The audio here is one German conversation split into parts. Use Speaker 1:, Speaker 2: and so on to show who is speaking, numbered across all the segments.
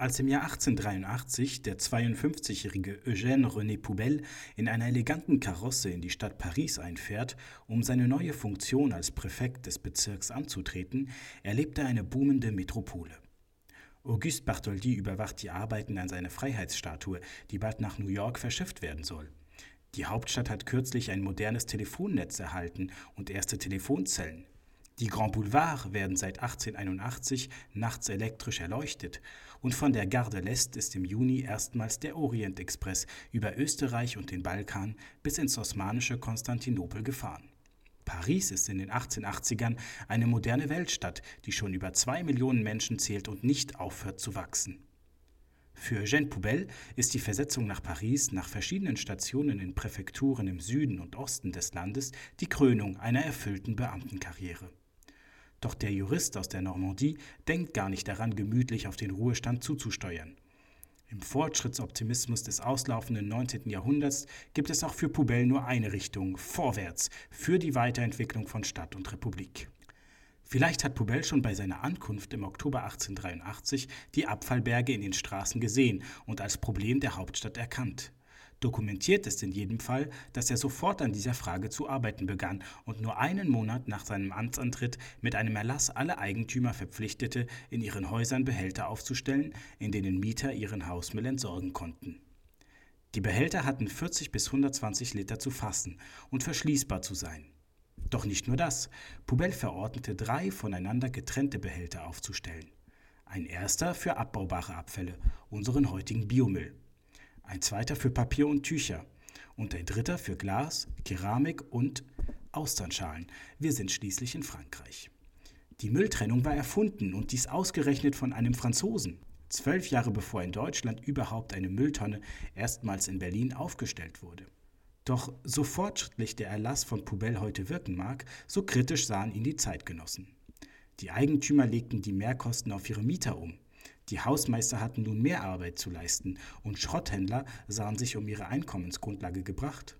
Speaker 1: Als im Jahr 1883 der 52-jährige Eugène René Poubelle in einer eleganten Karosse in die Stadt Paris einfährt, um seine neue Funktion als Präfekt des Bezirks anzutreten, erlebt er eine boomende Metropole. Auguste Bartholdi überwacht die Arbeiten an seiner Freiheitsstatue, die bald nach New York verschifft werden soll. Die Hauptstadt hat kürzlich ein modernes Telefonnetz erhalten und erste Telefonzellen. Die Grand Boulevards werden seit 1881 nachts elektrisch erleuchtet und von der Gare de l'Est ist im Juni erstmals der Orient-Express über Österreich und den Balkan bis ins osmanische Konstantinopel gefahren. Paris ist in den 1880ern eine moderne Weltstadt, die schon über zwei Millionen Menschen zählt und nicht aufhört zu wachsen. Für Eugène Poubelle ist die Versetzung nach Paris nach verschiedenen Stationen in Präfekturen im Süden und Osten des Landes die Krönung einer erfüllten Beamtenkarriere. Doch der Jurist aus der Normandie denkt gar nicht daran, gemütlich auf den Ruhestand zuzusteuern. Im Fortschrittsoptimismus des auslaufenden 19. Jahrhunderts gibt es auch für Poubelle nur eine Richtung, vorwärts, für die Weiterentwicklung von Stadt und Republik. Vielleicht hat Poubelle schon bei seiner Ankunft im Oktober 1883 die Abfallberge in den Straßen gesehen und als Problem der Hauptstadt erkannt. Dokumentiert ist in jedem Fall, dass er sofort an dieser Frage zu arbeiten begann und nur einen Monat nach seinem Amtsantritt mit einem Erlass alle Eigentümer verpflichtete, in ihren Häusern Behälter aufzustellen, in denen Mieter ihren Hausmüll entsorgen konnten. Die Behälter hatten 40 bis 120 Liter zu fassen und verschließbar zu sein. Doch nicht nur das. Poubelle verordnete drei voneinander getrennte Behälter aufzustellen. Ein erster für abbaubare Abfälle, unseren heutigen Biomüll ein zweiter für Papier und Tücher und ein dritter für Glas, Keramik und Austernschalen. Wir sind schließlich in Frankreich. Die Mülltrennung war erfunden und dies ausgerechnet von einem Franzosen. Zwölf Jahre bevor in Deutschland überhaupt eine Mülltonne erstmals in Berlin aufgestellt wurde. Doch so fortschrittlich der Erlass von Poubelle heute wirken mag, so kritisch sahen ihn die Zeitgenossen. Die Eigentümer legten die Mehrkosten auf ihre Mieter um. Die Hausmeister hatten nun mehr Arbeit zu leisten und Schrotthändler sahen sich um ihre Einkommensgrundlage gebracht.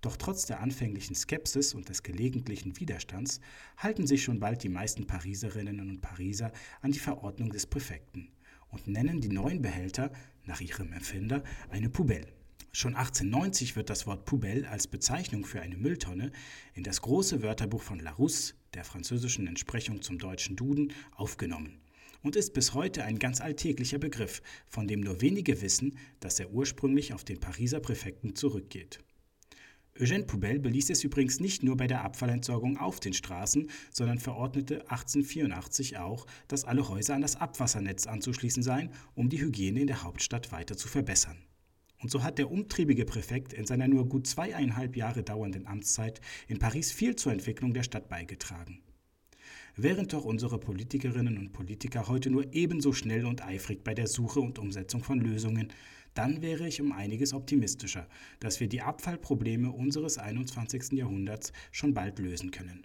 Speaker 1: Doch trotz der anfänglichen Skepsis und des gelegentlichen Widerstands halten sich schon bald die meisten Pariserinnen und Pariser an die Verordnung des Präfekten und nennen die neuen Behälter nach ihrem Empfinder eine Poubelle. Schon 1890 wird das Wort Poubelle als Bezeichnung für eine Mülltonne in das große Wörterbuch von Larousse, der französischen Entsprechung zum deutschen Duden, aufgenommen und ist bis heute ein ganz alltäglicher Begriff, von dem nur wenige wissen, dass er ursprünglich auf den Pariser Präfekten zurückgeht. Eugène Poubelle beließ es übrigens nicht nur bei der Abfallentsorgung auf den Straßen, sondern verordnete 1884 auch, dass alle Häuser an das Abwassernetz anzuschließen seien, um die Hygiene in der Hauptstadt weiter zu verbessern. Und so hat der umtriebige Präfekt in seiner nur gut zweieinhalb Jahre dauernden Amtszeit in Paris viel zur Entwicklung der Stadt beigetragen während doch unsere Politikerinnen und Politiker heute nur ebenso schnell und eifrig bei der Suche und Umsetzung von Lösungen, dann wäre ich um einiges optimistischer, dass wir die Abfallprobleme unseres 21. Jahrhunderts schon bald lösen können.